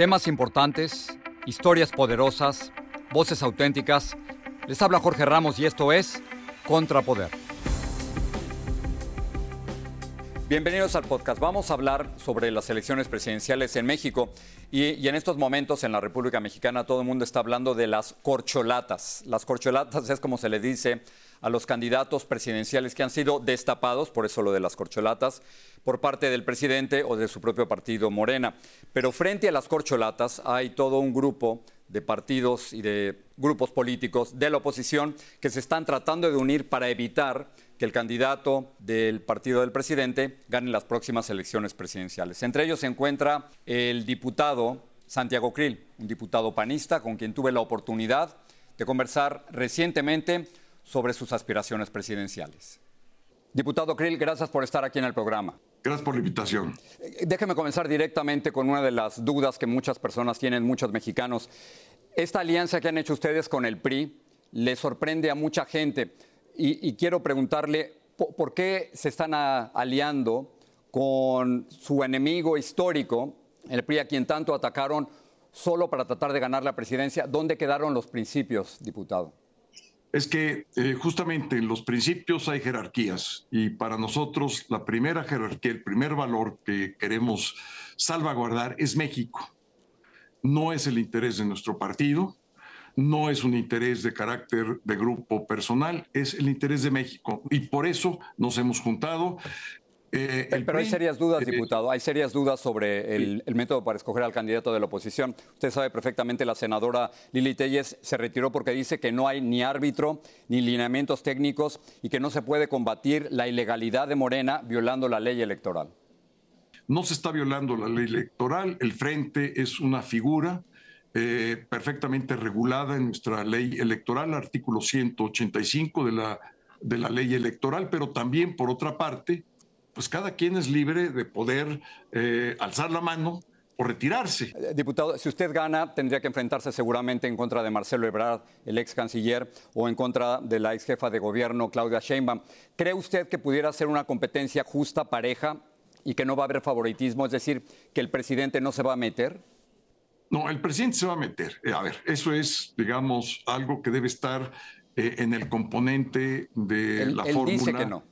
Temas importantes, historias poderosas, voces auténticas. Les habla Jorge Ramos y esto es Contrapoder. Bienvenidos al podcast. Vamos a hablar sobre las elecciones presidenciales en México y, en estos momentos en la República Mexicana todo el mundo está hablando de las corcholatas. Las corcholatas es como se le dice a los candidatos presidenciales que han sido destapados, por eso lo de las corcholatas, por parte del presidente o de su propio partido Morena. Pero frente a las corcholatas hay todo un grupo de partidos y de grupos políticos de la oposición que se están tratando de unir para evitar que el candidato del partido del presidente gane las próximas elecciones presidenciales. Entre ellos se encuentra el diputado Santiago Krill, un diputado panista con quien tuve la oportunidad de conversar recientemente sobre sus aspiraciones presidenciales. Diputado Krill, gracias por estar aquí en el programa. Gracias por la invitación. Eh, déjeme comenzar directamente con una de las dudas que muchas personas tienen, muchos mexicanos. Esta alianza que han hecho ustedes con el PRI le sorprende a mucha gente y, quiero preguntarle por, qué se están aliando con su enemigo histórico, el PRI, a quien tanto atacaron solo para tratar de ganar la presidencia. ¿Dónde quedaron los principios, diputado? Es que eh, justamente en los principios hay jerarquías y para nosotros la primera jerarquía, el primer valor que queremos salvaguardar es México. No es el interés de nuestro partido, no es un interés de carácter de grupo personal, es el interés de México. Y por eso nos hemos juntado. Eh, pero hay serias dudas, eh, diputado, hay serias dudas sobre el, método para escoger al candidato de la oposición. Usted sabe perfectamente, la senadora Lili Telles se retiró porque dice que no hay ni árbitro ni lineamientos técnicos y que no se puede combatir la ilegalidad de Morena violando la ley electoral. No se está violando la ley electoral, el frente es una figura eh, perfectamente regulada en nuestra ley electoral, artículo 185 de la, de la ley electoral, pero también, por otra parte, pues cada quien es libre de poder eh, alzar la mano o retirarse. Eh, diputado, si usted gana, tendría que enfrentarse seguramente en contra de Marcelo Ebrard, el ex canciller, o en contra de la ex jefa de gobierno, Claudia Sheinbaum. ¿Cree usted que pudiera ser una competencia justa, pareja, y que no va a haber favoritismo? Es decir, que el presidente no se va a meter. No, el presidente se va a meter. Eh, a ver, eso es, digamos, algo que debe estar en el componente de la él fórmula. Dice que no.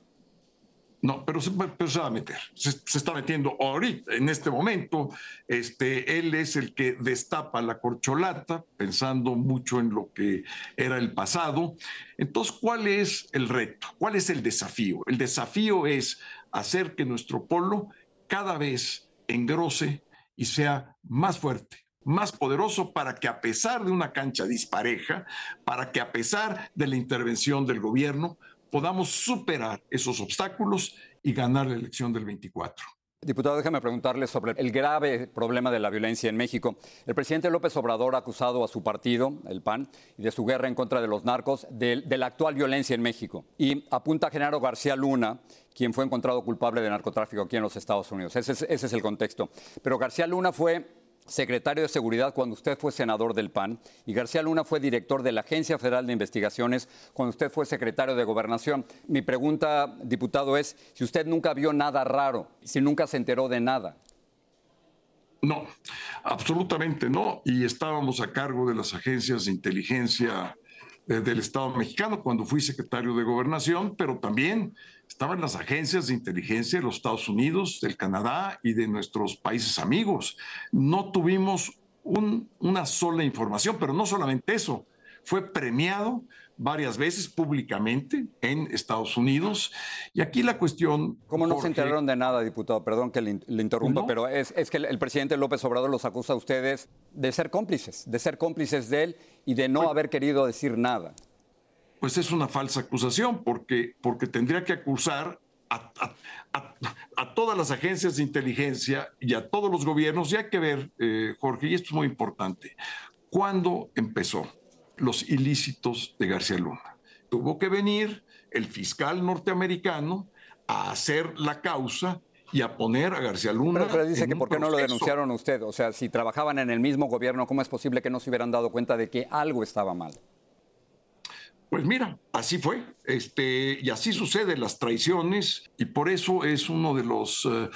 No, pero se, va a meter, se, está metiendo ahorita, en este momento. Este, él es el que destapa la corcholata, pensando mucho en lo que era el pasado. Entonces, ¿cuál es el reto? ¿Cuál es el desafío? El desafío es hacer que nuestro polo cada vez engrose y sea más fuerte, más poderoso para que a pesar de una cancha dispareja, para que a pesar de la intervención del gobierno, podamos superar esos obstáculos y ganar la elección del 24. Diputado, déjame preguntarle sobre el grave problema de la violencia en México. El presidente López Obrador ha acusado a su partido, el PAN, y de su guerra en contra de los narcos, de, la actual violencia en México. Y apunta a Genaro García Luna, quien fue encontrado culpable de narcotráfico aquí en los Estados Unidos. ese es el contexto. Pero García Luna fue secretario de Seguridad cuando usted fue senador del PAN y García Luna fue director de la Agencia Federal de Investigaciones cuando usted fue secretario de Gobernación. Mi pregunta, diputado, es si usted nunca vio nada raro, si nunca se enteró de nada. No, absolutamente no. Y estábamos a cargo de las agencias de inteligencia del Estado mexicano cuando fui secretario de Gobernación, pero también estaban las agencias de inteligencia de los Estados Unidos, del Canadá y de nuestros países amigos. No tuvimos una sola información, pero no solamente eso, fue premiado varias veces públicamente en Estados Unidos. Y aquí la cuestión... ¿Cómo no se enteraron de nada, diputado? Perdón que le, interrumpa, pero es, es, que el, presidente López Obrador los acusa a ustedes de ser cómplices, de ser cómplices de él y de no pues haber querido decir nada pues es una falsa acusación, porque, porque tendría que acusar a, todas las agencias de inteligencia y a todos los gobiernos. Y hay que ver, eh, Jorge, y esto es muy importante, ¿cuándo empezó los ilícitos de García Luna? Tuvo que venir el fiscal norteamericano a hacer la causa y a poner a García Luna. Pero, pero dice que por qué no lo denunciaron usted. O sea, si trabajaban en el mismo gobierno, ¿cómo es posible que no se hubieran dado cuenta de que algo estaba mal? Pues mira, así fue, este, y así suceden las traiciones, y por eso es uno de los eh,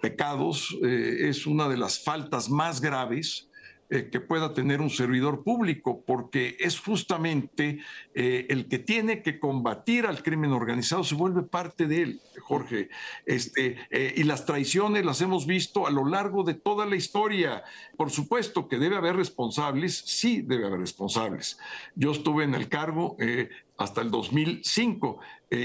pecados, eh, es una de las faltas más graves eh, que pueda tener un servidor público, porque es justamente eh, el que tiene que combatir al crimen organizado, se vuelve parte de él, Jorge. Este, eh, y las traiciones las hemos visto a lo largo de toda la historia. Por supuesto que debe haber responsables, sí debe haber responsables. Yo estuve en el cargo hasta el 2005.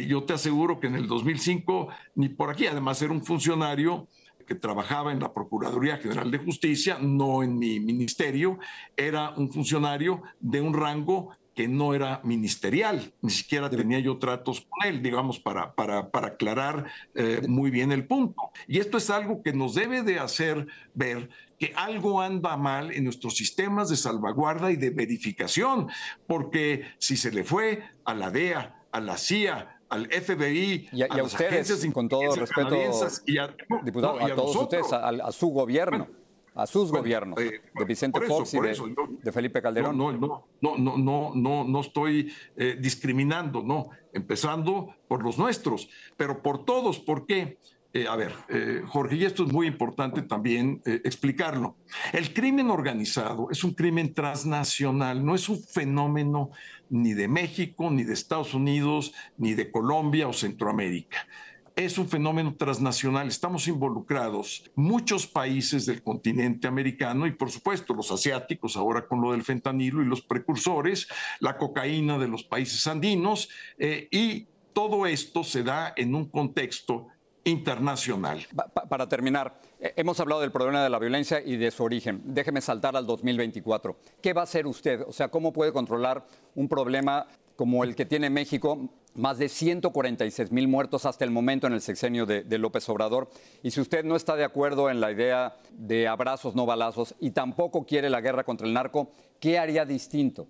yo te aseguro que en el 2005, ni por aquí, además era un funcionario que trabajaba en la Procuraduría General de Justicia, no en mi ministerio, era un funcionario de un rango que no era ministerial, ni siquiera tenía yo tratos con él, digamos, para, para, para aclarar eh, muy bien el punto. Y esto es algo que nos debe de hacer ver que algo anda mal en nuestros sistemas de salvaguarda y de verificación, porque si se le fue a la DEA, a la CIA, al FBI, y a, ustedes, con todo respeto, diputado, a, todos ustedes, a, su gobierno. a sus gobiernos, eh, de Vicente Fox y de, Felipe Calderón. No, no, no, no, no, no, no estoy eh, discriminando, no, empezando por los nuestros, pero por todos, ¿por qué? Eh, a ver, eh, Jorge, y esto es muy importante también eh, explicarlo. El crimen organizado es un crimen transnacional, no es un fenómeno ni de México, ni de Estados Unidos, ni de Colombia o Centroamérica. Es un fenómeno transnacional. Estamos involucrados muchos países del continente americano y, por supuesto, los asiáticos, ahora con lo del fentanilo y los precursores, la cocaína de los países andinos, y todo esto se da en un contexto internacional. para terminar, eh, hemos hablado del problema de la violencia y de su origen. Déjeme saltar al 2024. ¿Qué va a hacer usted? O sea, ¿cómo puede controlar un problema como el que tiene México? Más de 146 mil muertos hasta el momento en el sexenio de, de López Obrador. Y si usted no está de acuerdo en la idea de abrazos, no balazos, y tampoco quiere la guerra contra el narco, ¿qué haría distinto?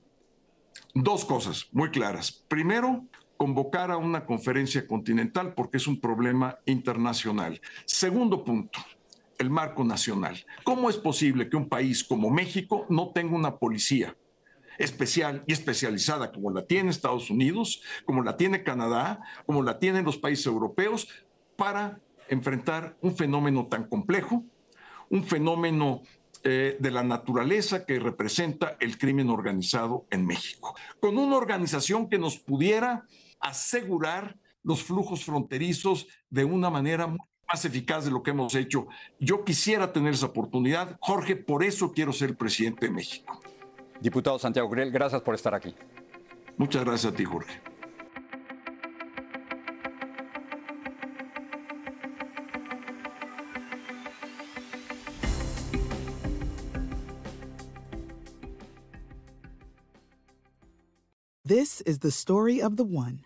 Dos cosas muy claras. Primero, convocar a una conferencia continental porque es un problema internacional. Segundo punto, el marco nacional. ¿Cómo es posible que un país como México no tenga una policía especial y especializada como la tiene Estados Unidos, como la tiene Canadá, como la tienen los países europeos, para enfrentar un fenómeno tan complejo, un fenómeno eh, de la naturaleza que representa el crimen organizado en México, con una organización que nos pudiera asegurar los flujos fronterizos de una manera más eficaz de lo que hemos hecho. Yo quisiera tener esa oportunidad. Jorge, por eso quiero ser presidente de México. Diputado Santiago Griel, gracias por estar aquí. Muchas gracias a ti, Jorge. This is the story of the one.